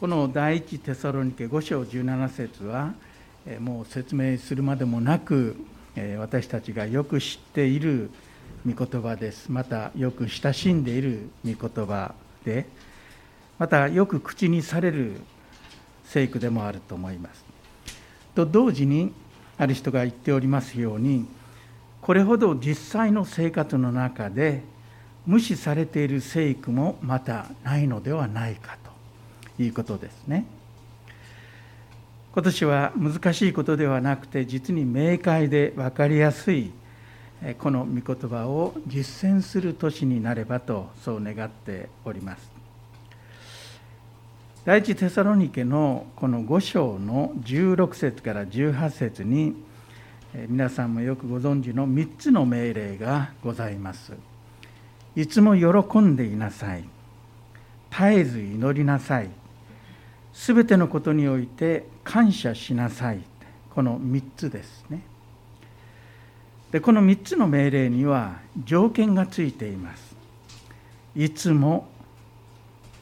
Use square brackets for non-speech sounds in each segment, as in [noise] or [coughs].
この第一テサロニケ5章17節はもう説明するまでもなく私たちがよく知っている御言葉です。またよく親しんでいる御言葉でまたよく口にされる聖句でもあると思います。と同時にある人が言っておりますようにこれほど実際の生活の中で無視されている聖句もまたないのではないかいうことですね。今年は難しいことではなくて実に明快で分かりやすいこの御言葉を実践する年になればとそう願っております。第一テサロニケのこの5章の16節から18節に皆さんもよくご存知の3つの命令がございます。いつも喜んでいなさい。絶えず祈りなさい。すべてのことにおいて感謝しなさい。この3つですね。でこの3つの命令には条件がついています。いつも、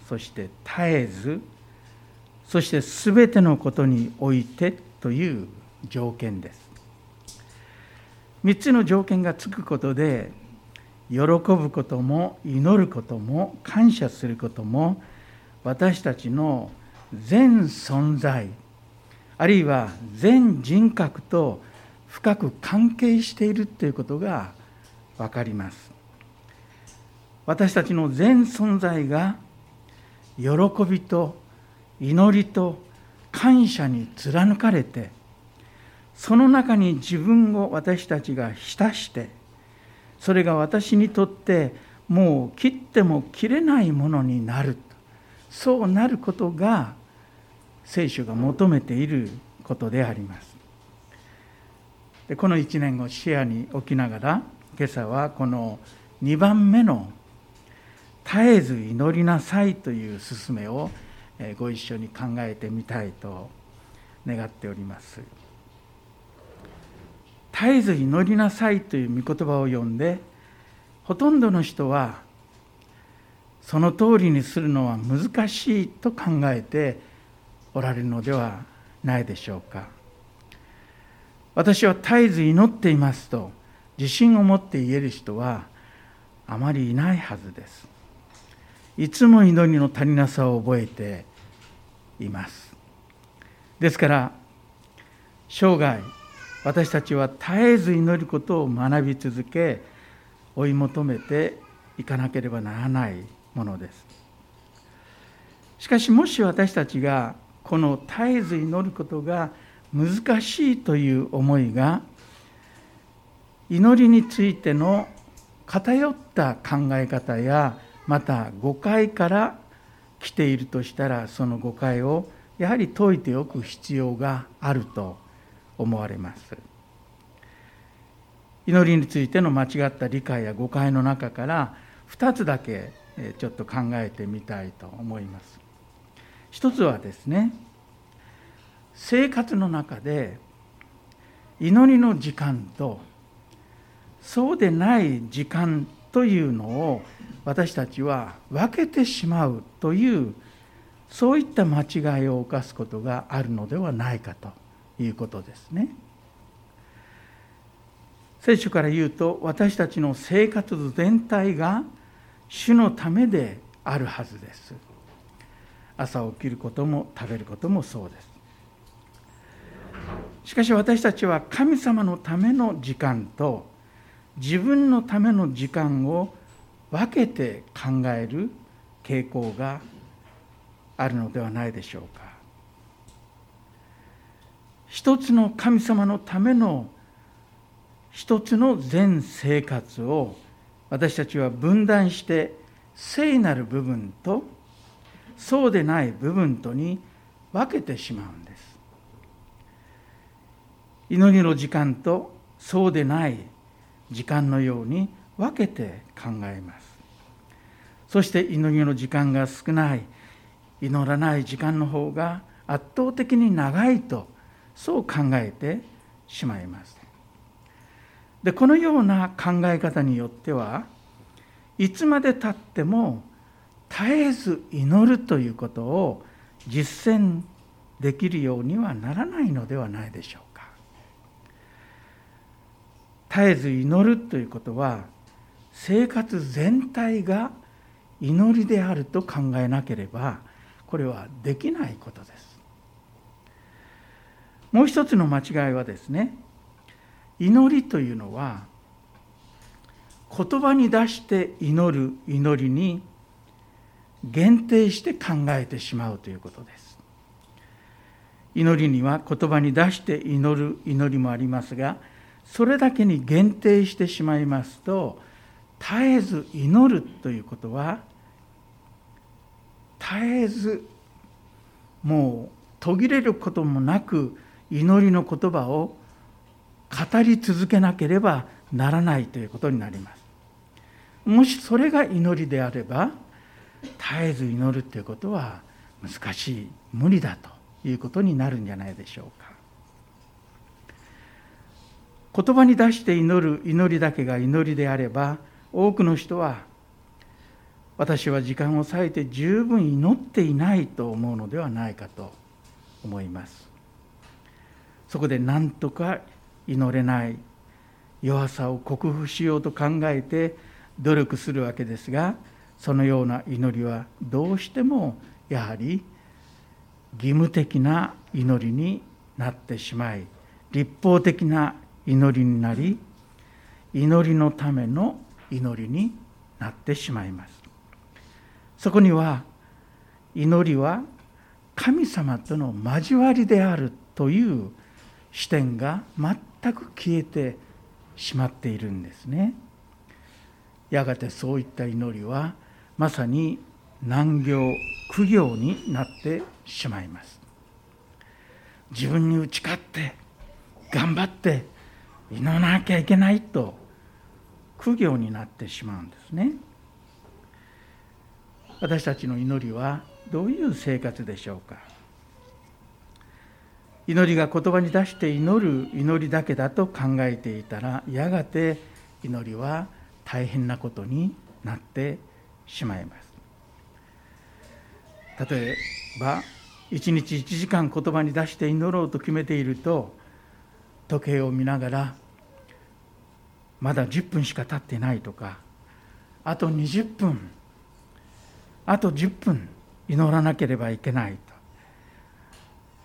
そして絶えず、そしてすべてのことにおいてという条件です。3つの条件がつくことで喜ぶことも祈ることも感謝することも私たちの全存在あるいは全人格と深く関係しているということが分かります。私たちの全存在が喜びと祈りと感謝に貫かれてその中に自分を私たちが浸してそれが私にとってもう切っても切れないものになるそうなることが聖書が求めていることでありますでこの1年を視野に置きながら今朝はこの2番目の「絶えず祈りなさい」という勧めをご一緒に考えてみたいと願っております。絶えず祈りなさいという御言葉を読んでほとんどの人はその通りにするのは難しいと考えておられるのではないでしょうか。私は絶えず祈っていますと自信を持って言える人はあまりいないはずです。いつも祈りの足りなさを覚えています。ですから生涯私たちは絶えず祈ることを学び続け追い求めていかなければならないものです。しかしもし私たちがこの絶えず祈ることが難しいという思いが祈りについての偏った考え方やまた誤解から来ているとしたらその誤解をやはり解いておく必要があると思われます。祈りについての間違った理解や誤解の中から2つだけちょっと考えてみたいと思います。一つはですね生活の中で祈りの時間とそうでない時間というのを私たちは分けてしまうというそういった間違いを犯すことがあるのではないかということですね。聖書から言うと私たちの生活全体が主のためであるはずです。朝起きることも食べることもそうです。しかし私たちは神様のための時間と自分のための時間を分けて考える傾向があるのではないでしょうか。一つの神様のための一つの全生活を私たちは分断して聖なる部分とそうでない部分とに分けてしまうんです。祈りの時間とそうでない時間のように分けて考えます。そして祈りの時間が少ない祈らない時間の方が圧倒的に長いとそう考えてしまいます。でこのような考え方によってはいつまでたっても絶えず祈るということを実践できるようにはならないのではないでしょうか。絶えず祈るということは生活全体が祈りであると考えなければこれはできないことです。もう一つの間違いはですね祈りというのは言葉に出して祈る祈りに限定して考えてしまうということです。祈りには言葉に出して祈る祈りもありますがそれだけに限定してしまいますと絶えず祈るということは絶えずもう途切れることもなく祈りの言葉を語り続けなければならないということになります。もしそれが祈りであれば絶えず祈るということは難しい無理だということになるんじゃないでしょうか。言葉に出して祈る祈りだけが祈りであれば多くの人は私は時間を割いて十分祈っていないと思うのではないかと思います。そこで何とか祈れない弱さを克服しようと考えて努力するわけですがそのような祈りはどうしてもやはり義務的な祈りになってしまい立法的な祈りになり祈りのための祈りになってしまいます。そこには祈りは神様との交わりであるという視点が全く消えてしまっているんですね。やがてそういった祈りはまさに難行苦行になってしまいます。自分に打ち勝って頑張って祈らなきゃいけないと苦行になってしまうんですね。私たちの祈りはどういう生活でしょうか。祈りが言葉に出して祈る祈りだけだと考えていたらやがて祈りは大変なことになってしましまいます。例えば一日1時間言葉に出して祈ろうと決めていると時計を見ながらまだ10分しか経ってないとかあと20分あと10分祈らなければいけないと。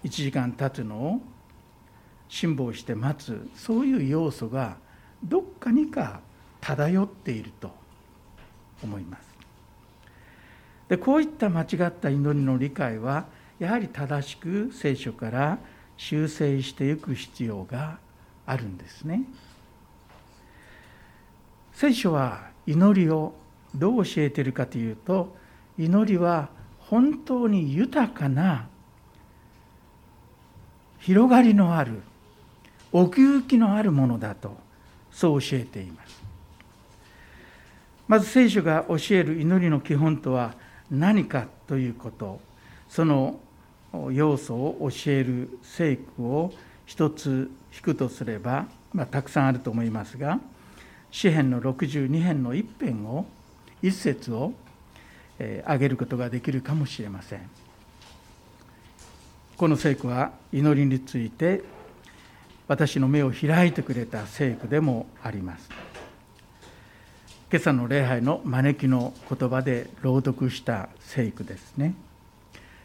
1時間経つのを辛抱して待つそういう要素がどっかにか漂っていると思います。でこういった間違った祈りの理解はやはり正しく聖書から修正していく必要があるんですね。聖書は祈りをどう教えているかというと祈りは本当に豊かな広がりのある奥行きのあるものだとそう教えています。まず聖書が教える祈りの基本とは何かということその要素を教える聖句を一つ引くとすれば、まあ、たくさんあると思いますが詩編の62編の一編を一節を挙げることができるかもしれません。この聖句は祈りについて私の目を開いてくれた聖句でもあります。今朝の礼拝の招きの言葉で朗読した聖句ですね。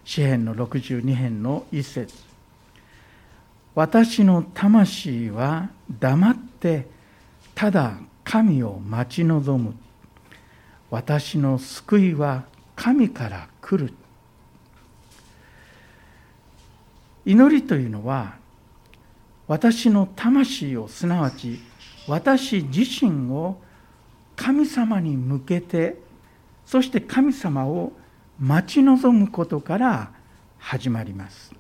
詩編の62編の一節。私の魂は黙ってただ神を待ち望む。私の救いは神から来る。祈りというのは私の魂をすなわち私自身を神様に向けてそして神様を待ち望むことから始まります。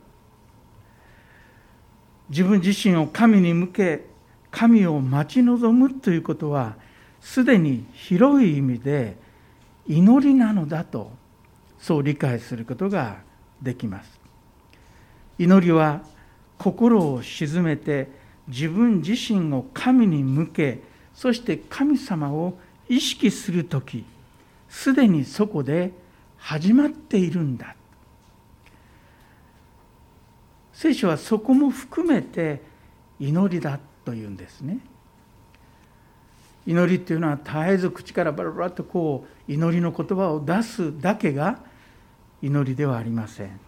自分自身を神に向け神を待ち望むということはすでに広い意味で祈りなのだとそう理解することができます。祈りは心を静めて自分自身を神に向けそして神様を意識する時すでにそこで始まっているんだ。聖書はそこも含めて祈りだというんですね。祈りっていうのは絶えず口からバラバラとこう祈りの言葉を出すだけが祈りではありません。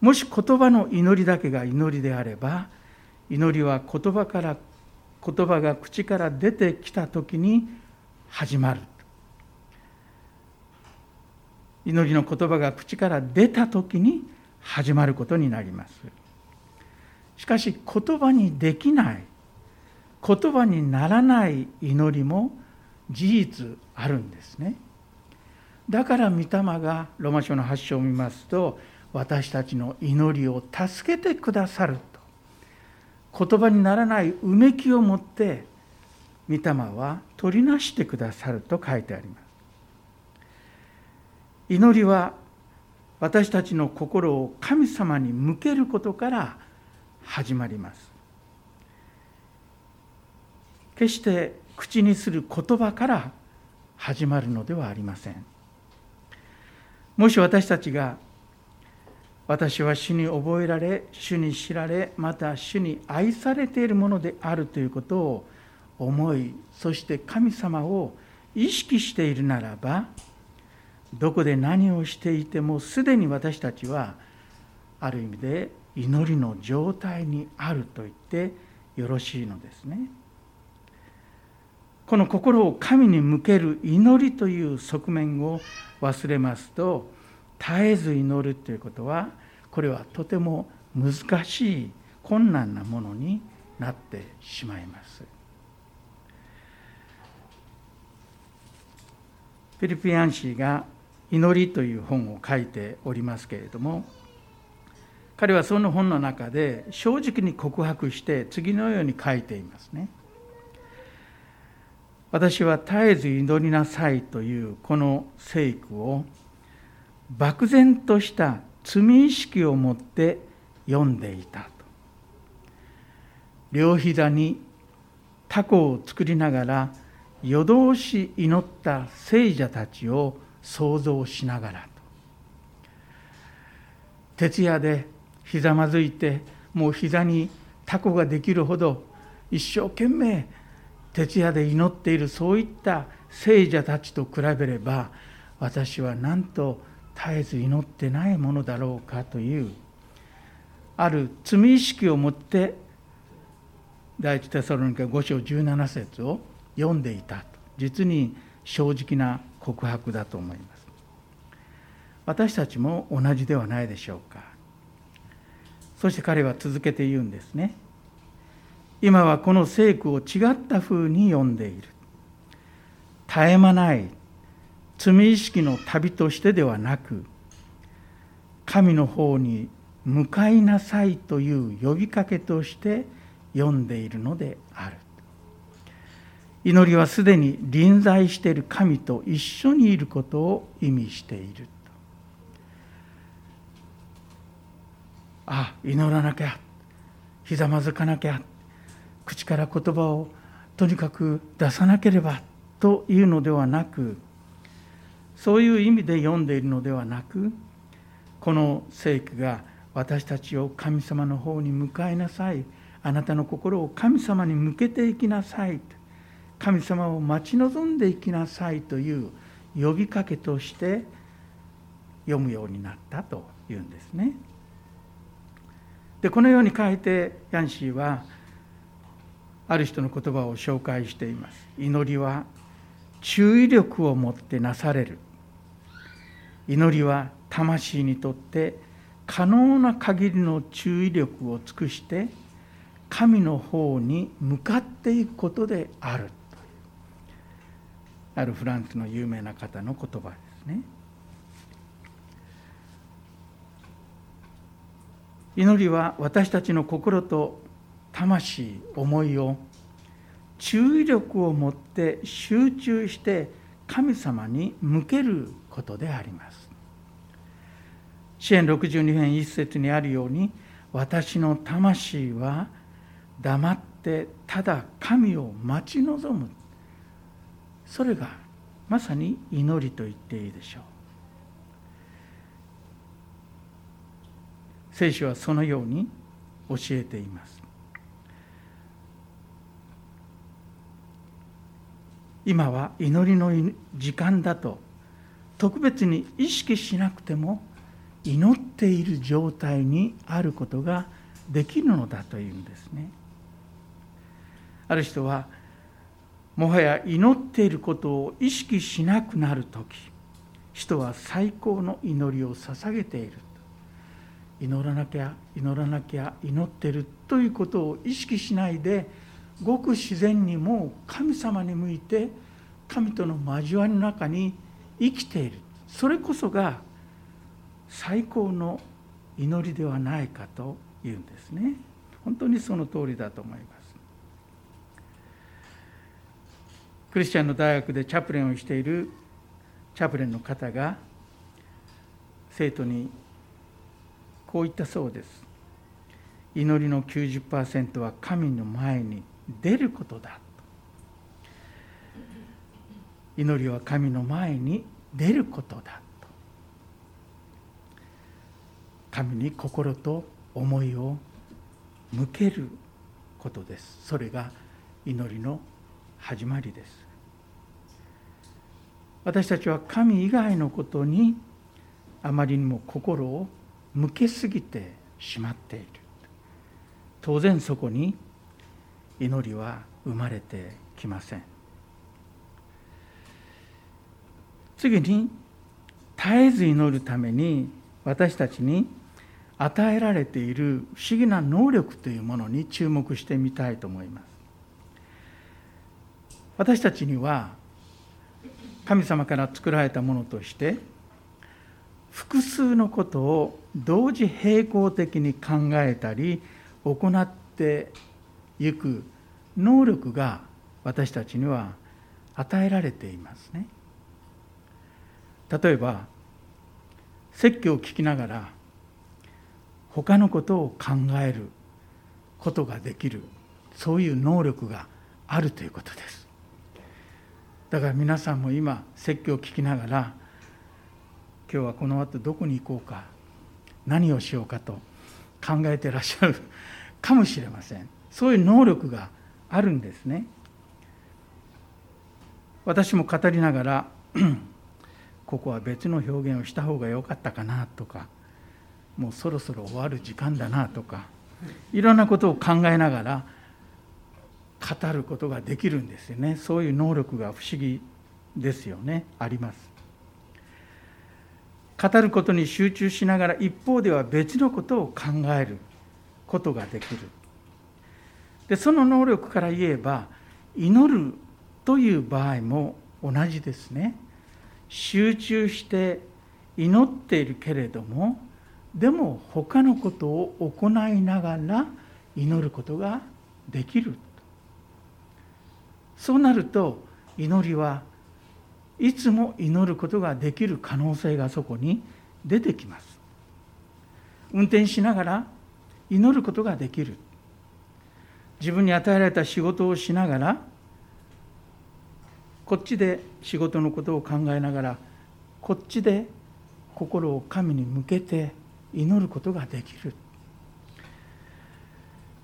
もし言葉の祈りだけが祈りであれば祈りは言葉から言葉が口から出てきた時に始まる。祈りの言葉が口から出た時に始まることになります。しかし言葉にできない言葉にならない祈りも事実あるんですね。だから御霊がロマ書の発祥を見ますと私たちの祈りを助けてくださる。と言葉にならないうめきを持って御霊は取りなしてくださると書いてあります。祈りは私たちの心を神様に向けることから始まります。決して口にする言葉から始まるのではありません。もし私たちが私は主に覚えられ主に知られまた主に愛されているものであるということを思いそして神様を意識しているならばどこで何をしていてもすでに私たちはある意味で祈りの状態にあると言ってよろしいのですね。この心を神に向ける祈りという側面を忘れますと絶えず祈るということはこれはとても難しい困難なものになってしまいます。フィリピアン氏が「祈り」という本を書いておりますけれども彼はその本の中で正直に告白して次のように書いていますね。私は絶えず祈りなさいというこの聖句を漠然とした罪意識を持って読んでいたと。両膝にタコを作りながら夜通し祈った聖者たちを想像しながらと。徹夜でひざまずいてもう膝にタコができるほど一生懸命徹夜で祈っているそういった聖者たちと比べれば私はなんと絶えず祈ってないものだろうかというある罪意識を持って第一テサロニカ5章17節を読んでいたと。実に正直な告白だと思います。私たちも同じではないでしょうか。そして彼は続けて言うんですね。今はこの聖句を違った風に読んでいる。絶え間ない罪意識の旅としてではなく神の方に向かいなさいという呼びかけとして読んでいるのである。祈りはすでに臨在している神と一緒にいることを意味しているあ祈らなきゃひざまずかなきゃ口から言葉をとにかく出さなければというのではなくそういう意味で読んでいるのではなくこの聖句が私たちを神様の方に向かいなさいあなたの心を神様に向けていきなさい神様を待ち望んでいきなさいという呼びかけとして読むようになったというんですね。でこのように書いてヤンシーはある人の言葉を紹介しています。祈りは注意力を持ってなされる祈りは魂にとって可能な限りの注意力を尽くして神の方に向かっていくことであるというあるフランスの有名な方の言葉ですね。祈りは私たちの心と魂思いを注意力を持って集中して神様に向けることであります。支援62編一節にあるように私の魂は黙ってただ神を待ち望む。それがまさに祈りと言っていいでしょう。聖書はそのように教えています。今は祈りの時間だと特別に意識しなくても祈っている状態にあることができるのだというんですね。ある人はもはや祈っていることを意識しなくなる時人は最高の祈りを捧げている祈らなきゃ祈らなきゃ祈ってるということを意識しないでごく自然にもう神様に向いて神との交わりの中に生きているそれこそが最高の祈りではないかというんですね。本当にその通りだと思います。クリスチャンの大学でチャプレンをしているチャプレンの方が生徒にこう言ったそうです。祈りの90%は神の前に出ることだ祈りは神の前に出ることだと神に心と思いを向けることです。それが祈りの始まりです。私たちは神以外のことにあまりにも心を向けすぎてしまっている。当然そこに祈りは生まれてきません。次に絶えず祈るために私たちに与えられている不思議な能力というものに注目してみたいと思います私たちには神様から作られたものとして複数のことを同時並行的に考えたり行っていく能力が私たちには与えられていますね。例えば説教を聞きながら他のことを考えることができるそういう能力があるということです。だから皆さんも今説教を聞きながら今日はこの後どこに行こうか何をしようかと考えてらっしゃる [laughs] かもしれません。そういう能力があるんですね。私も語りながら [clears throat] ここは別の表現をした方が良かったかなとかもうそろそろ終わる時間だなとかいろんなことを考えながら語ることができるんですよね。そういう能力が不思議ですよね。あります。語ることに集中しながら一方では別のことを考えることができる。でその能力から言えば祈るという場合も同じですね。集中して祈っているけれどもでも他のことを行いながら祈ることができる。そうなると祈りはいつも祈ることができる可能性がそこに出てきます。運転しながら祈ることができる。自分に与えられた仕事をしながらこっちで仕事のことを考えながらこっちで心を神に向けて祈ることができる。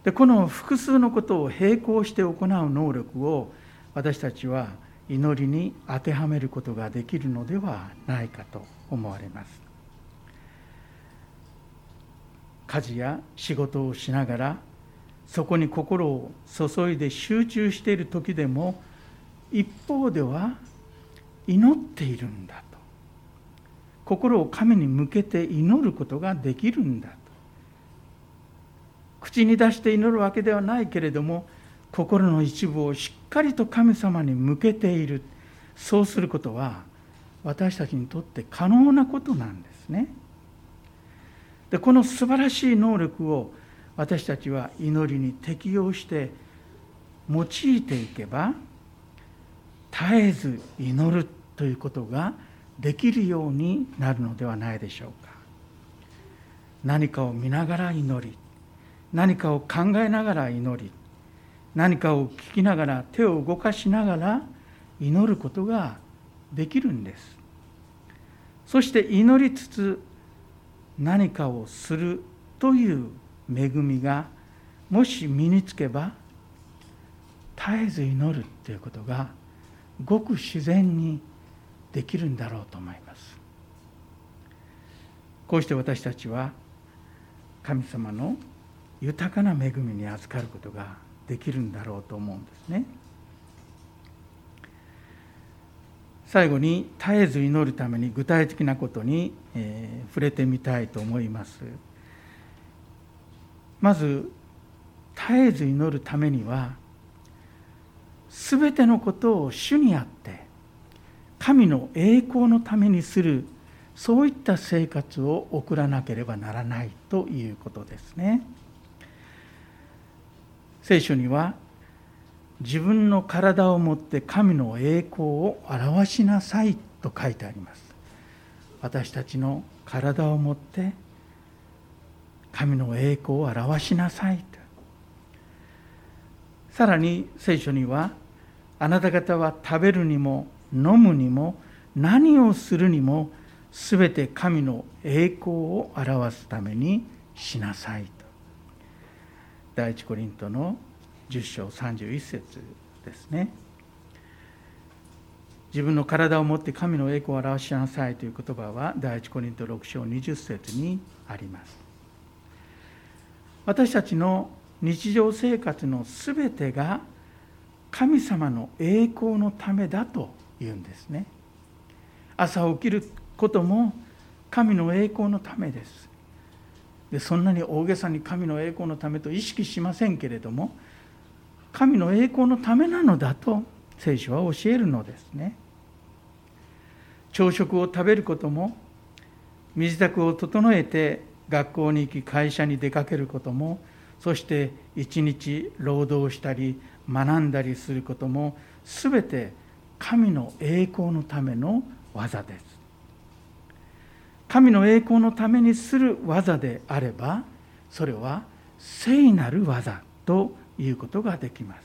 でこの複数のことを並行して行う能力を私たちは祈りに当てはめることができるのではないかと思われます。家事や仕事をしながらそこに心を注いで集中している時でも一方では祈っているんだと。心を神に向けて祈ることができるんだと口に出して祈るわけではないけれども心の一部をしっかりと神様に向けているそうすることは私たちにとって可能なことなんですね。でこの素晴らしい能力を私たちは祈りに適用して用いていけば絶えず祈るということができるようになるのではないでしょうか。何かを見ながら祈り何かを考えながら祈り何かを聞きながら手を動かしながら祈ることができるんです。そして祈りつつ何かをするという恵みがもし身につけば絶えず祈るということがごく自然にできるんだろうと思います。こうして私たちは神様の豊かな恵みに預かることができるんだろうと思うんですね。最後に絶えず祈るために具体的なことに、えー、触れてみたいと思います。まず絶えず祈るためには全てのことを主にあって神の栄光のためにするそういった生活を送らなければならないということですね。聖書には自分の体をもって神の栄光を表しなさいと書いてあります。私たちの体をもって神の栄光を表しなさいと。さらに聖書にはあなた方は食べるにも飲むにも何をするにもすべて神の栄光を表すためにしなさいと第一コリントの10章31節ですね。自分の体を持って神の栄光を表しなさいという言葉は第一コリント6章20節にあります。私たちの日常生活のすべてが神様の栄光のためだと言うんですね。朝起きることも神の栄光のためです。でそんなに大げさに神の栄光のためと意識しませんけれども神の栄光のためなのだと聖書は教えるのですね。朝食を食べることも身支度を整えて学校に行き会社に出かけることもそして一日労働したり学んだりすることも全て神の栄光のための技です。神の栄光のためにする技であればそれは聖なる技ということができます。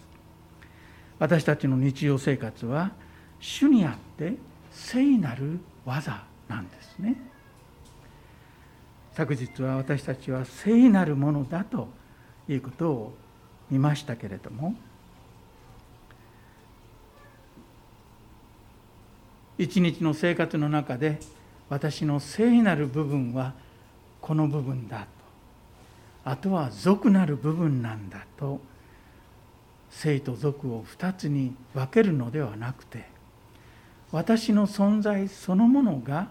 私たちの日常生活は主にあって聖なる技なんですね。昨日は私たちは聖なるものだということを見ましたけれども一日の生活の中で私の聖なる部分はこの部分だと。あとは俗なる部分なんだと。聖と俗を二つに分けるのではなくて私の存在そのものが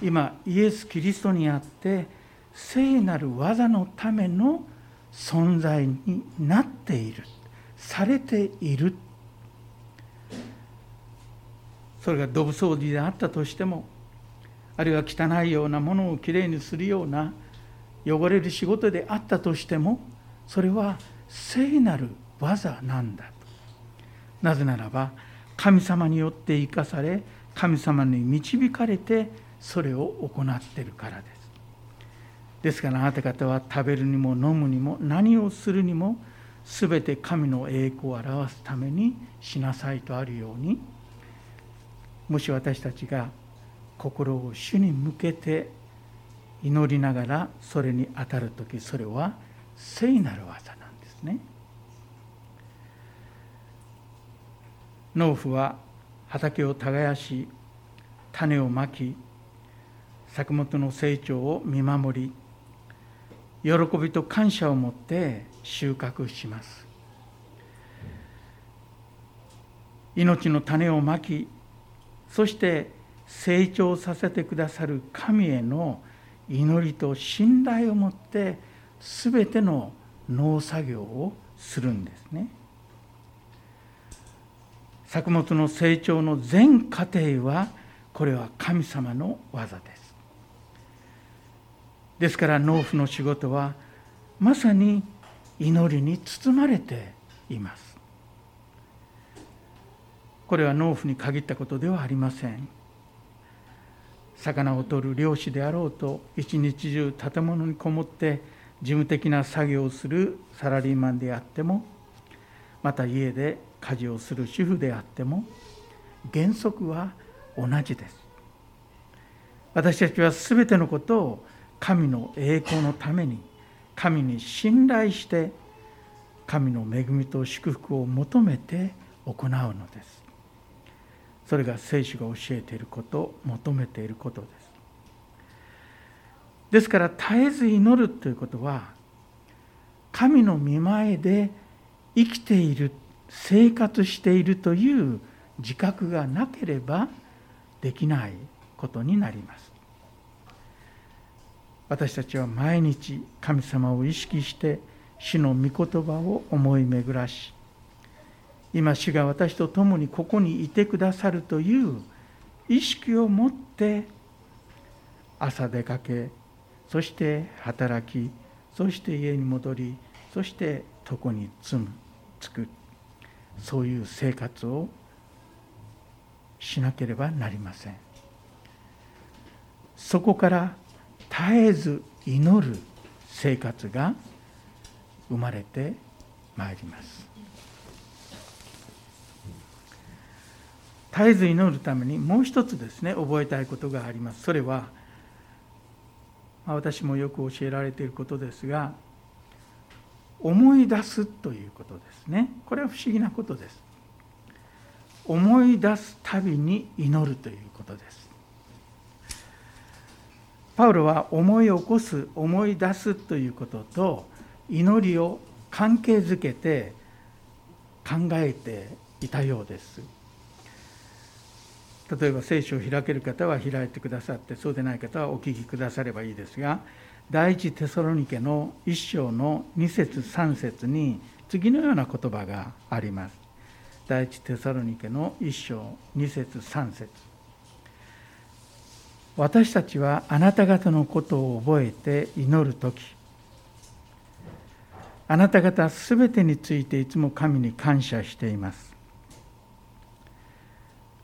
今イエス・キリストにあって聖なる技のための存在になっているされているそれがドブ掃除であったとしてもあるいは汚いようなものをきれいにするような汚れる仕事であったとしてもそれは聖なる技なんだと。なぜならば神様によって生かされ神様に導かれてそれを行っているからです。ですからあなた方は食べるにも飲むにも何をするにも全て神の栄光を表すためにしなさいとあるようにもし私たちが心を主に向けて祈りながらそれに当たる時それは聖なる技なんですね。農夫は畑を耕し種をまき作物の成長を見守り喜びと感謝を持って収穫します命の種をまきそして成長させてくださる神への祈りと信頼を持って全ての農作業をするんですね。作物の成長の全過程はこれは神様の技です。ですから農夫の仕事はまさに祈りに包まれています。これは農夫に限ったことではありません。魚を取る漁師であろうと一日中建物にこもって事務的な作業をするサラリーマンであってもまた家で家事をする主婦であっても原則は同じです。私たちは全てのことを神の栄光のために神に信頼して神の恵みと祝福を求めて行うのです。それが聖書が教えていること求めていることです。ですから絶えず祈るということは神の見前で生きている生活しているという自覚がなければできないことになります。私たちは毎日神様を意識して主の御言葉を思い巡らし今主が私と共にここにいてくださるという意識を持って朝出かけそして働きそして家に戻りそして床に積むつくそういう生活をしなければなりません。そこから絶えず祈る生活が生まれてまいります。絶えず祈るためにもう一つですね覚えたいことがあります。それは私もよく教えられていることですが思い出すということですね。これは不思議なことです。思い出すたびに祈るということです。パウロは思い起こす思い出すということと祈りを関係づけて考えていたようです。例えば聖書を開ける方は開いてくださってそうでない方はお聞きくださればいいですが第一テソロニケの一章の2節3節に次のような言葉があります。第一テソロニケの一章2節3節。私たちはあなた方のことを覚えて祈る時。あなた方すべてについていつも神に感謝しています。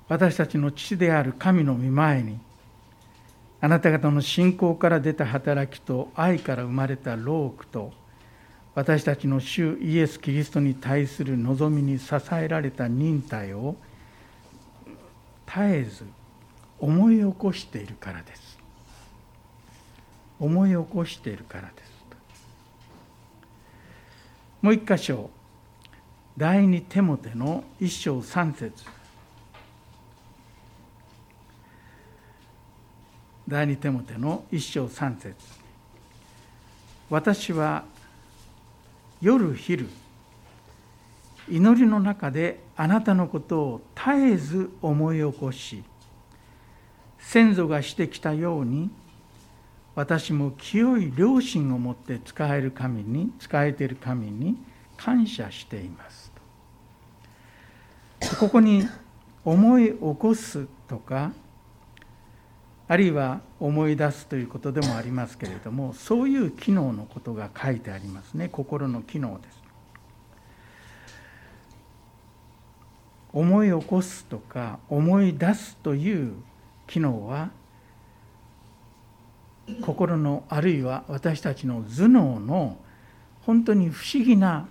私たちの父である神の御前にあなた方の信仰から出た働きと愛から生まれた労苦と私たちの主イエス・キリストに対する望みに支えられた忍耐を絶えず思い起こしているからです。思い起こしているからです。もう一箇所第二テモテの一章三節第二テモテの一章三節。私は夜昼祈りの中であなたのことを絶えず思い起こし先祖がしてきたように私も清い良心を持って使える神に使えている神に感謝していますここに思い起こすとかあるいは思い出すということでもありますけれどもそういう機能のことが書いてありますね。心の機能です。思い起こすとか思い出すという機能は心のあるいは私たちの頭脳の本当に不思議な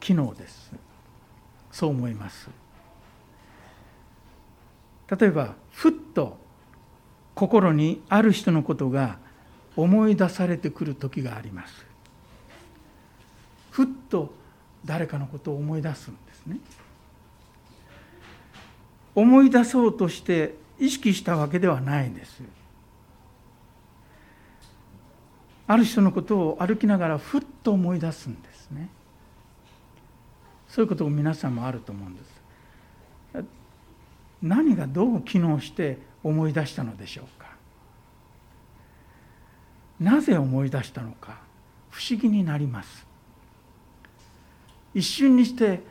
機能です。そう思います。例えばふっと心にある人のことが思い出されてくる時があります。ふっと誰かのことを思い出すんですね。思い出そうとして意識したわけではないんです。ある人のことを歩きながらふっと思い出すんですね。そういうことを皆さんもあると思うんです。何がどう機能して思い出したのでしょうか。なぜ思い出したのか不思議になります。一瞬にして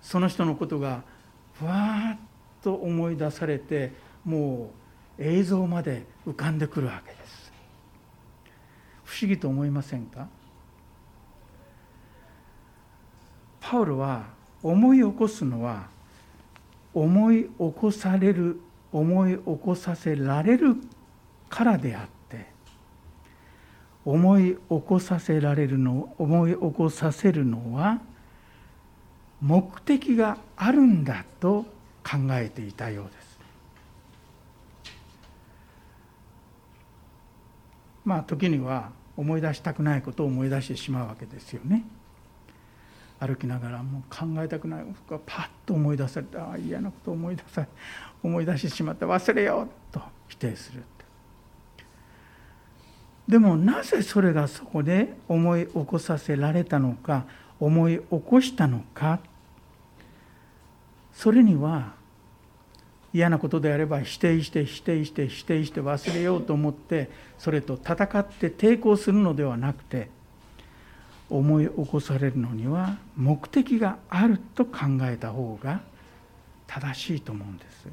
その人のことがふわっと思い出されてもう映像まで浮かんでくるわけです。不思議と思いませんか？パウロは思い起こすのは思い起こされる思い起こさせられるからであって思い起こさせられるの思い起こさせるのは目的があるんだと考えていたようですまあ時には思い出したくないことを思い出してしまうわけですよね。歩きながらもう考えたくない。ことがパッと思い出されてああ嫌なこと思い出さ思い出してしまった。忘れようと否定するでもなぜそれがそこで思い起こさせられたのか思い起こしたのかそれには嫌なことであれば否定して否定して否定して忘れようと思ってそれと戦って抵抗するのではなくて思い起こされるのには目的があると考えた方が正しいと思うんです。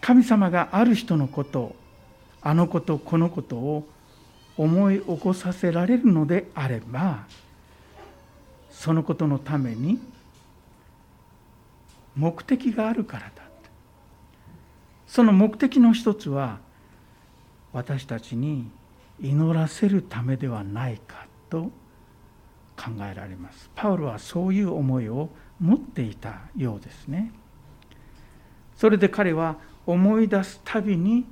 神様がある人のことあのことこのことを思い起こさせられるのであればそのことのために目的があるからだその目的の一つは私たちに祈らせるためではないかと考えられます。パウロはそういう思いを持っていたようですね。それで彼は思い出すたびに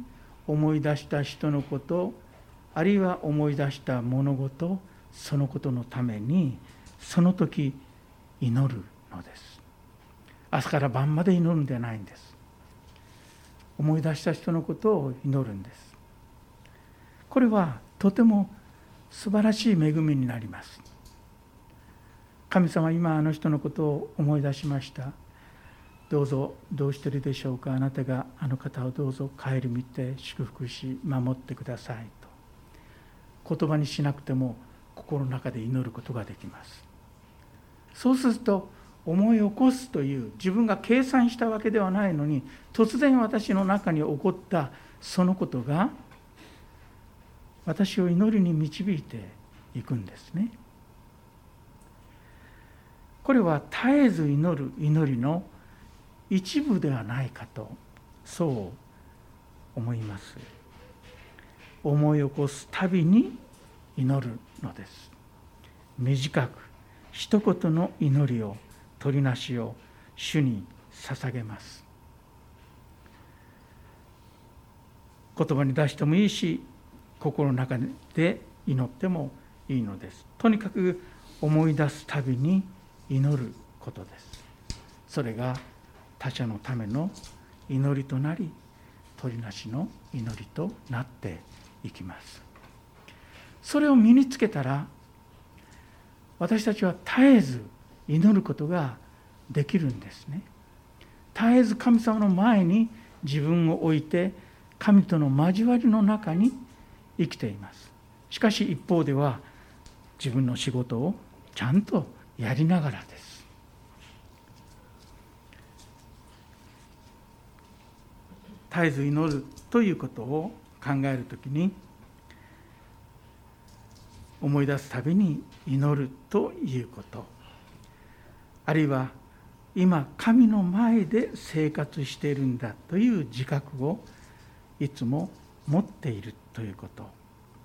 思い出した人のことあるいは思い出した物事そのことのためにその時祈るのです。朝から晩まで祈るんではないんです。思い出した人のことを祈るんです。これはとても素晴らしい恵みになります。神様今あの人のことを思い出しました。どうぞどうしてるでしょうか。あなたがあの方をどうぞ顧みて祝福し守ってくださいと。言葉にしなくても心の中で祈ることができます。そうすると思い起こすという自分が計算したわけではないのに突然私の中に起こったそのことが私を祈りに導いていくんですね。これは絶えず祈る祈りの一部ではないかとそう思います。思い起こすたびに祈るのです。短く一言の祈りを取りなしを主に捧げます。言葉に出してもいいし心の中で祈ってもいいのです。とにかく思い出すたびに祈ることです。それが他者のための祈りとなり鳥なしの祈りとなっていきます。それを身につけたら私たちは絶えず祈ることができるんですね。絶えず神様の前に自分を置いて神との交わりの中に生きています。しかし一方では自分の仕事をちゃんとやりながらです。絶えず祈るということを考えるときに思い出すたびに祈るということ。あるいは今神の前で生活しているんだという自覚をいつも持持っているということ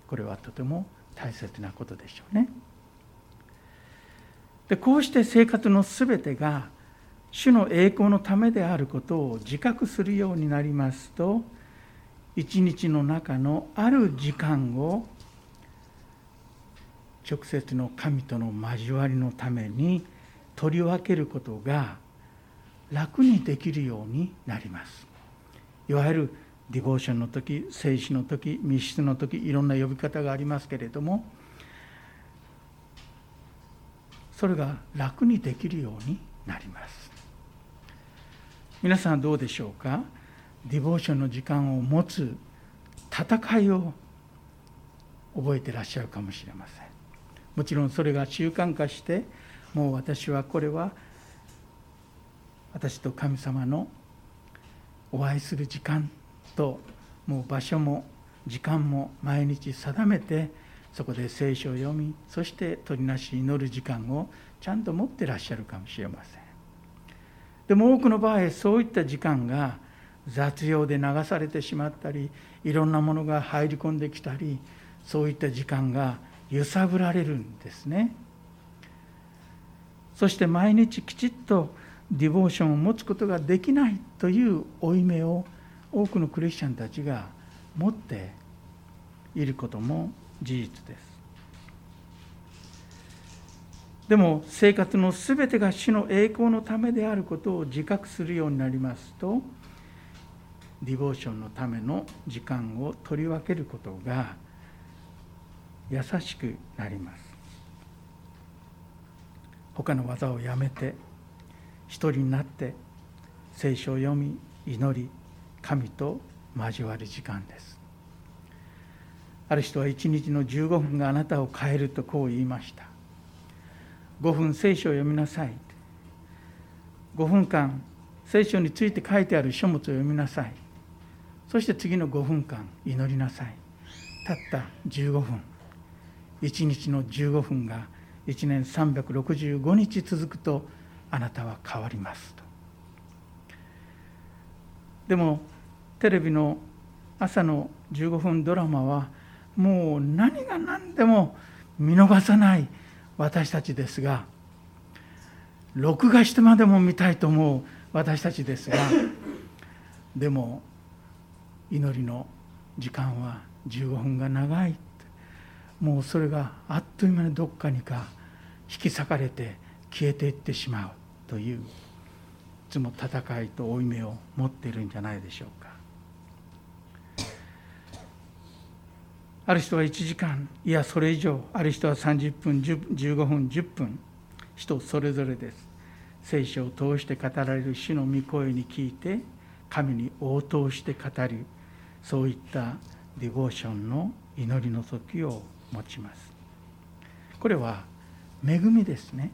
これはとても大切なことでしょうね。でこうして生活の全てが主の栄光のためであることを自覚するようになりますと一日の中のある時間を直接の神との交わりのために取り分けることが楽にできるようになります。いわゆるディボーションの時聖史の時密室の時いろんな呼び方がありますけれどもそれが楽にできるようになります。皆さんどうでしょうか？ディボーションの時間を持つ戦いを覚えてらっしゃるかもしれません。もちろんそれが習慣化してもう私はこれは私と神様のお会いする時間ともう場所も時間も毎日定めてそこで聖書を読みそして取りなし祈る時間をちゃんと持ってらっしゃるかもしれません。でも多くの場合そういった時間が雑用で流されてしまったりいろんなものが入り込んできたりそういった時間が揺さぶられるんですね。そして毎日きちっとディボーションを持つことができないという負い目を多くのクリスチャンたちが持っていることも事実です。でも生活のすべてが主の栄光のためであることを自覚するようになりますとディボーションのための時間を取り分けることが優しくなります。他の技をやめて一人になって聖書を読み祈り神と交わる時間です。ある人は一日の15分があなたを変えるとこう言いました。5分聖書を読みなさい。5分間聖書について書いてある書物を読みなさい。そして次の5分間祈りなさい。たった15分。1日の15分が1年365日続くとあなたは変わりますと。でもテレビの朝の15分ドラマはもう何が何でも見逃さない私たちですが録画してまでも見たいと思う私たちですがでも祈りの時間は15分が長い。もうそれがあっという間にどっかにか引き裂かれて消えていってしまうというつも戦いと負い目を持っているんじゃないでしょうか。ある人は1時間いやそれ以上ある人は30分15分10分人それぞれです。聖書を通して語られる主の御声に聞いて神に応答して語るそういったディボーションの祈りの時を持ちます。これは恵みですね。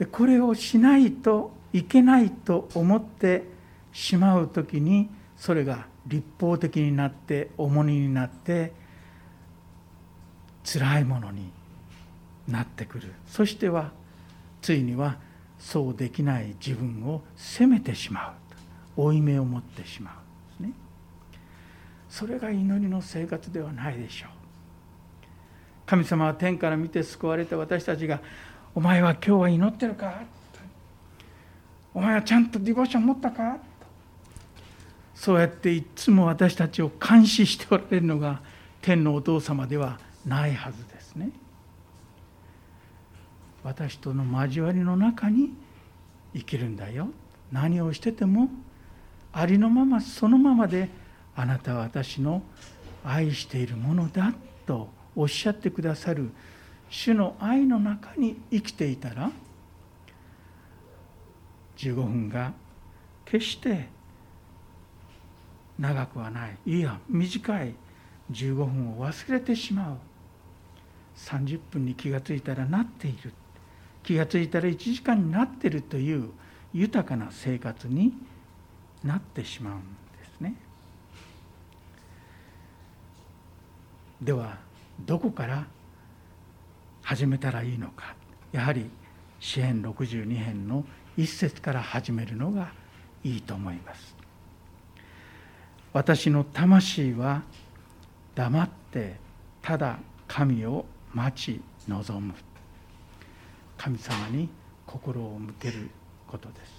でこれをしないといけないと思ってしまう時にそれが立法的になって重荷になって辛いものになってくる。そしてはついにはそうできない自分を責めてしまう。負い目を持ってしまう。ですね。それが祈りの生活ではないでしょう。神様は天から見て救われた私たちが「お前は今日は祈ってるか?」お前はちゃんとディボーション持ったか?」そうやっていつも私たちを監視しておられるのが天のお父様ではないはずですね。私との交わりの中に生きるんだよ何をしててもありのままそのままであなたは私の愛しているものだとおっしゃってくださる主の愛の中に生きていたら15分が決して長くはない。いや短い15分を忘れてしまう。30分に気がついたらなっている。気がついたら1時間になっているという豊かな生活になってしまうんですね。ではどこから始めたらいいのか。やはり詩編62編の一節から始めるのがいいと思います。私の魂は黙ってただ神を待ち望む。神様に心を向けることです。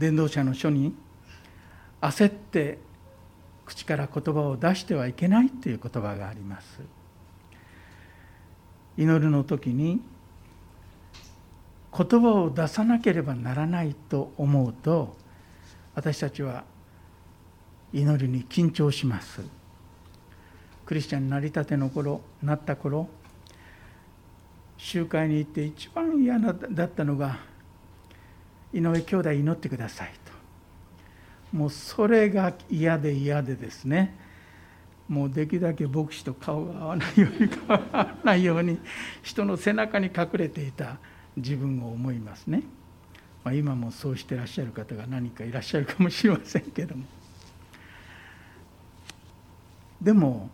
伝道者の書に焦って口から言葉を出してはいけないという言葉があります。祈るの時に言葉を出さなければならないと思うと私たちは祈りに緊張します。クリスチャンになりたての頃なった頃集会に行って一番嫌だったのが井上兄弟祈ってくださいと。もうそれが嫌で嫌でですね。もうできるだけ牧師と顔が合わないように顔が [laughs] 合わないように人の背中に隠れていた自分を思いますね。まあ、今もそうしてらっしゃる方が何かいらっしゃるかもしれませんけどもでも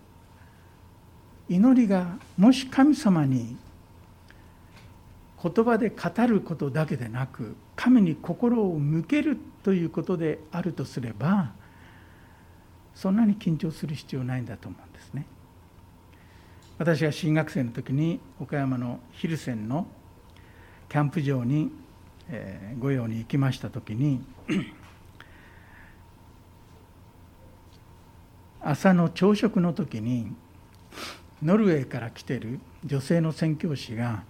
祈りがもし神様に言葉で語ることだけでなく神に心を向けるということであるとすればそんなに緊張する必要ないんだと思うんですね。私が新学生の時に岡山の蒜山のキャンプ場に御用に行きました時に [coughs] 朝の朝食の時にノルウェーから来てる女性の宣教師が、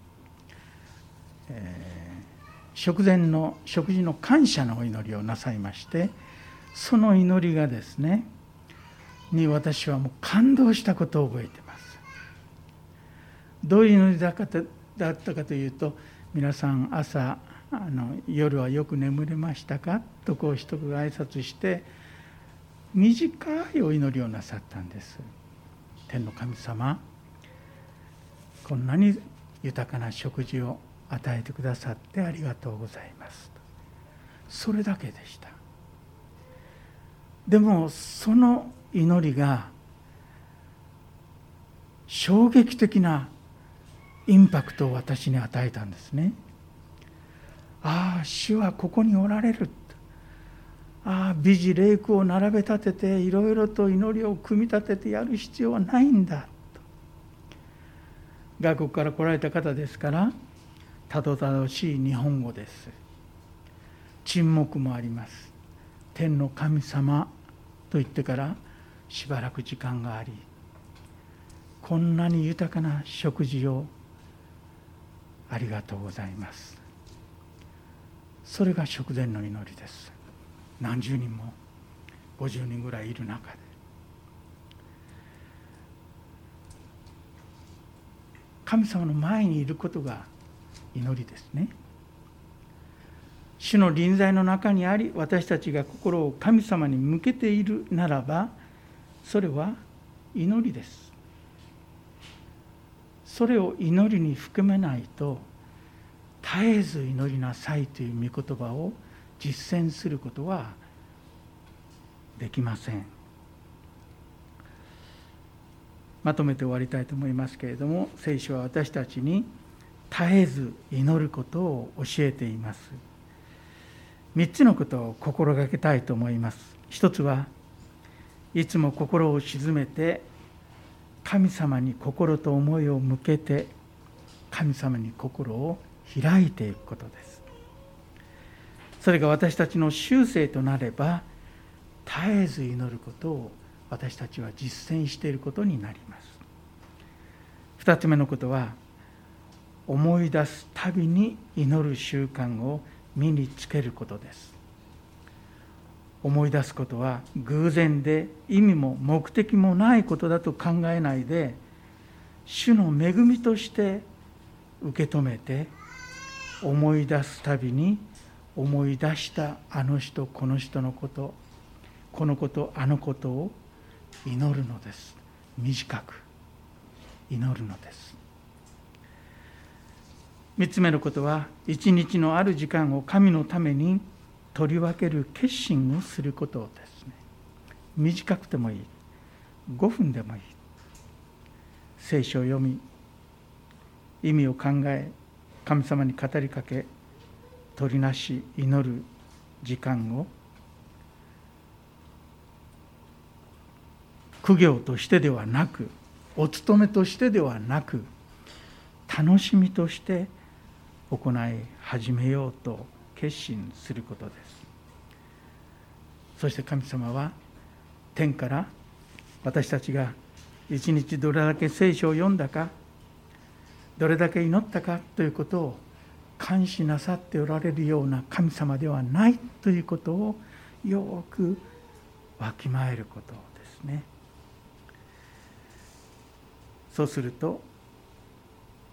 えー、食前の食事の感謝のお祈りをなさいましてその祈りがですねに私はもう感動したことを覚えてます。どういう祈りだったかというと皆さん朝あの夜はよく眠れましたか？とこう一言挨拶して短いお祈りをなさったんです。天の神様こんなに豊かな食事を与えてくださってありがとうございます。それだけでした。でもその祈りが衝撃的なインパクトを私に与えたんですね。ああ主はここにおられる。ああ美辞麗句を並べ立てていろいろと祈りを組み立ててやる必要はないんだ。外国から来られた方ですからたどたどしい日本語です。沈黙もあります。天の神様と言ってからしばらく時間がありこんなに豊かな食事をありがとうございます。それが食前の祈りです。何十人も50人ぐらいいる中で。神様の前にいることが祈りですね。主の臨在の中にあり私たちが心を神様に向けているならばそれは祈りです。それを祈りに含めないと絶えず祈りなさいという御言葉を実践することはできません。まとめて終わりたいと思いますけれども聖書は私たちに絶えず祈ることを教えています。3つのことを心がけたいと思います。一つはいつも心を静めて神様に心と思いを向けて神様に心を開いていくことです。それが私たちの修正となれば絶えず祈ることを私たちは実践していることになります。2つ目のことは思い出すたびに祈る習慣を身につけることです。思い出すことは偶然で意味も目的もないことだと考えないで主の恵みとして受け止めて思い出すたびに思い出したあの人この人のことこのことあのことを祈るのです。短く祈るのです。3つ目のことは一日のある時間を神のために取り分ける決心をすることですね。短くてもいい。5分でもいい。聖書を読み意味を考え神様に語りかけ取りなし祈る時間を苦行としてではなくお勤めとしてではなく楽しみとして行い始めようと決心することですそして神様は天から私たちが一日どれだけ聖書を読んだかどれだけ祈ったかということを監視なさっておられるような神様ではないということをよくわきまえることですね。そうすると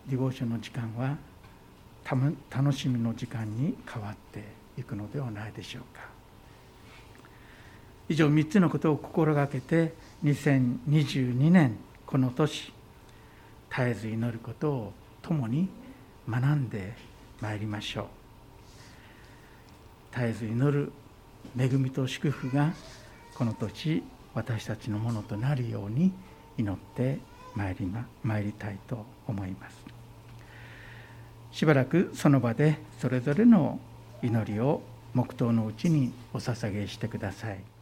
ディボーションの時間は楽しみの時間に変わっていくのではないでしょうか。以上3つのことを心がけて2022年この年絶えず祈ることを共に学んでまいりましょう絶えず祈る恵みと祝福がこの土私たちのものとなるように祈ってまいり,、ま、参りたいと思いますしばらくその場でそれぞれの祈りを黙祷のうちにお捧げしてください。